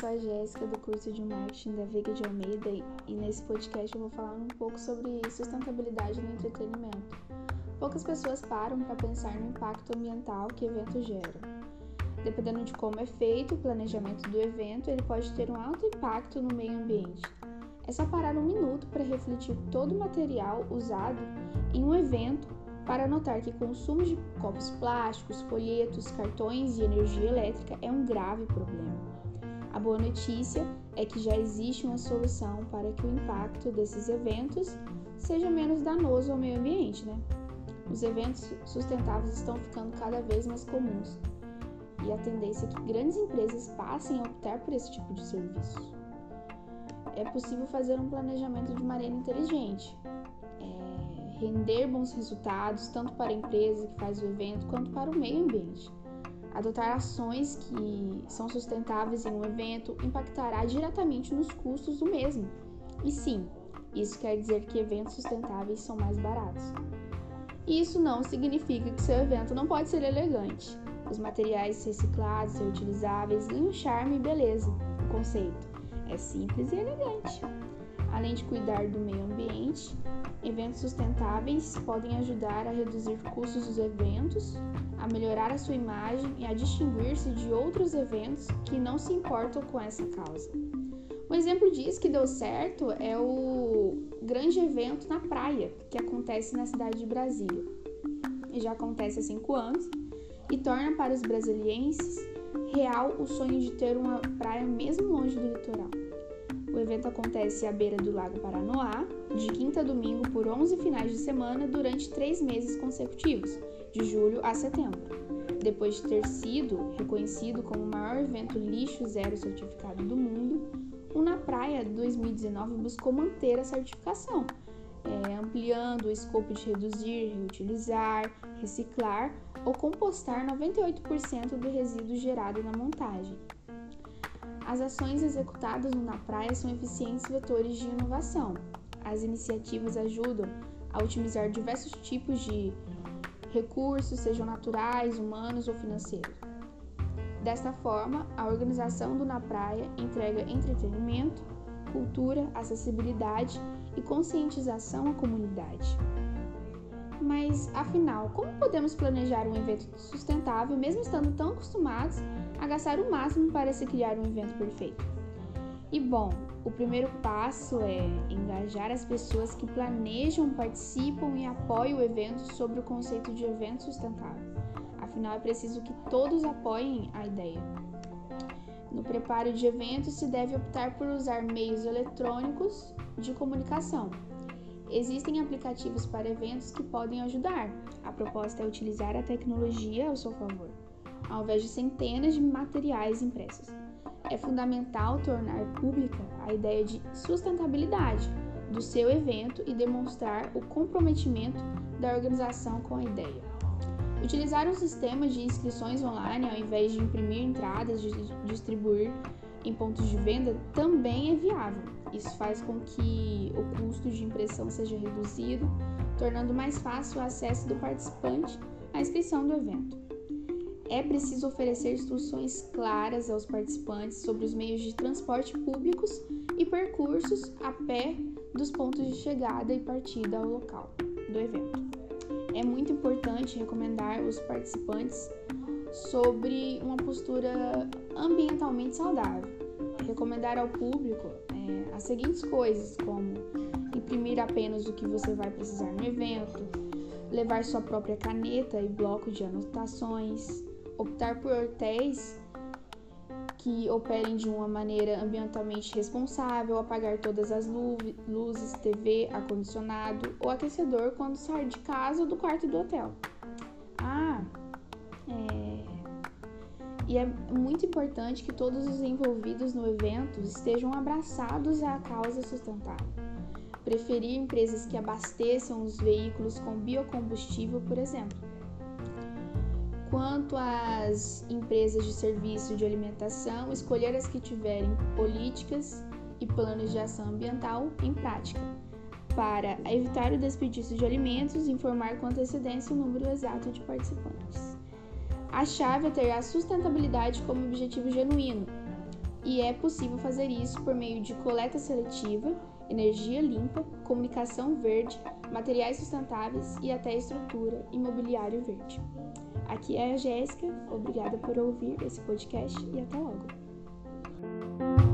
sou a Jéssica do curso de marketing da Veiga de Almeida e nesse podcast eu vou falar um pouco sobre sustentabilidade no entretenimento. Poucas pessoas param para pensar no impacto ambiental que eventos geram. Dependendo de como é feito o planejamento do evento, ele pode ter um alto impacto no meio ambiente. É só parar um minuto para refletir todo o material usado em um evento para notar que o consumo de copos plásticos, folhetos, cartões e energia elétrica é um grave problema. A boa notícia é que já existe uma solução para que o impacto desses eventos seja menos danoso ao meio ambiente, né? Os eventos sustentáveis estão ficando cada vez mais comuns e a tendência é que grandes empresas passem a optar por esse tipo de serviço. É possível fazer um planejamento de maneira inteligente, render bons resultados tanto para a empresa que faz o evento quanto para o meio ambiente. Adotar ações que são sustentáveis em um evento impactará diretamente nos custos do mesmo. E sim, isso quer dizer que eventos sustentáveis são mais baratos. Isso não significa que seu evento não pode ser elegante. Os materiais reciclados, reutilizáveis um charme e beleza. O conceito é simples e elegante. Além de cuidar do meio ambiente, eventos sustentáveis podem ajudar a reduzir custos dos eventos, a melhorar a sua imagem e a distinguir-se de outros eventos que não se importam com essa causa. Um exemplo disso que deu certo é o grande evento na praia, que acontece na cidade de Brasília. E já acontece há cinco anos e torna para os brasilienses real o sonho de ter uma praia mesmo longe do litoral. O evento acontece à beira do Lago Paranoá, de quinta a domingo por 11 finais de semana durante três meses consecutivos, de julho a setembro. Depois de ter sido reconhecido como o maior evento lixo zero certificado do mundo, o Na Praia 2019 buscou manter a certificação, é, ampliando o escopo de reduzir, reutilizar, reciclar ou compostar 98% do resíduo gerado na montagem. As ações executadas na praia são eficientes vetores de inovação. As iniciativas ajudam a otimizar diversos tipos de recursos, sejam naturais, humanos ou financeiros. Desta forma, a organização do Na Praia entrega entretenimento, cultura, acessibilidade e conscientização à comunidade. Mas, afinal, como podemos planejar um evento sustentável mesmo estando tão acostumados a gastar o máximo para se criar um evento perfeito? E bom, o primeiro passo é engajar as pessoas que planejam, participam e apoiam o evento sobre o conceito de evento sustentável. Afinal, é preciso que todos apoiem a ideia. No preparo de eventos, se deve optar por usar meios eletrônicos de comunicação, Existem aplicativos para eventos que podem ajudar. A proposta é utilizar a tecnologia ao seu favor, ao invés de centenas de materiais impressos. É fundamental tornar pública a ideia de sustentabilidade do seu evento e demonstrar o comprometimento da organização com a ideia. Utilizar um sistema de inscrições online ao invés de imprimir entradas e distribuir em pontos de venda também é viável. Isso faz com que o custo de impressão seja reduzido, tornando mais fácil o acesso do participante à inscrição do evento. É preciso oferecer instruções claras aos participantes sobre os meios de transporte públicos e percursos a pé dos pontos de chegada e partida ao local do evento. É muito importante recomendar os participantes sobre uma postura ambientalmente saudável. Recomendar ao público é, as seguintes coisas, como imprimir apenas o que você vai precisar no evento, levar sua própria caneta e bloco de anotações, optar por hotéis que operem de uma maneira ambientalmente responsável, apagar todas as luzes, TV, ar-condicionado ou aquecedor quando sair de casa ou do quarto do hotel. Ah, é... E é muito importante que todos os envolvidos no evento estejam abraçados à causa sustentável. Preferir empresas que abasteçam os veículos com biocombustível, por exemplo. Quanto às empresas de serviço de alimentação, escolher as que tiverem políticas e planos de ação ambiental em prática, para evitar o desperdício de alimentos informar com antecedência o número exato de participantes. A chave é ter a sustentabilidade como objetivo genuíno. e é possível fazer isso por meio de coleta seletiva, energia limpa, comunicação verde, materiais sustentáveis e até estrutura imobiliário verde. Aqui é a Jéssica, obrigada por ouvir esse podcast e até logo.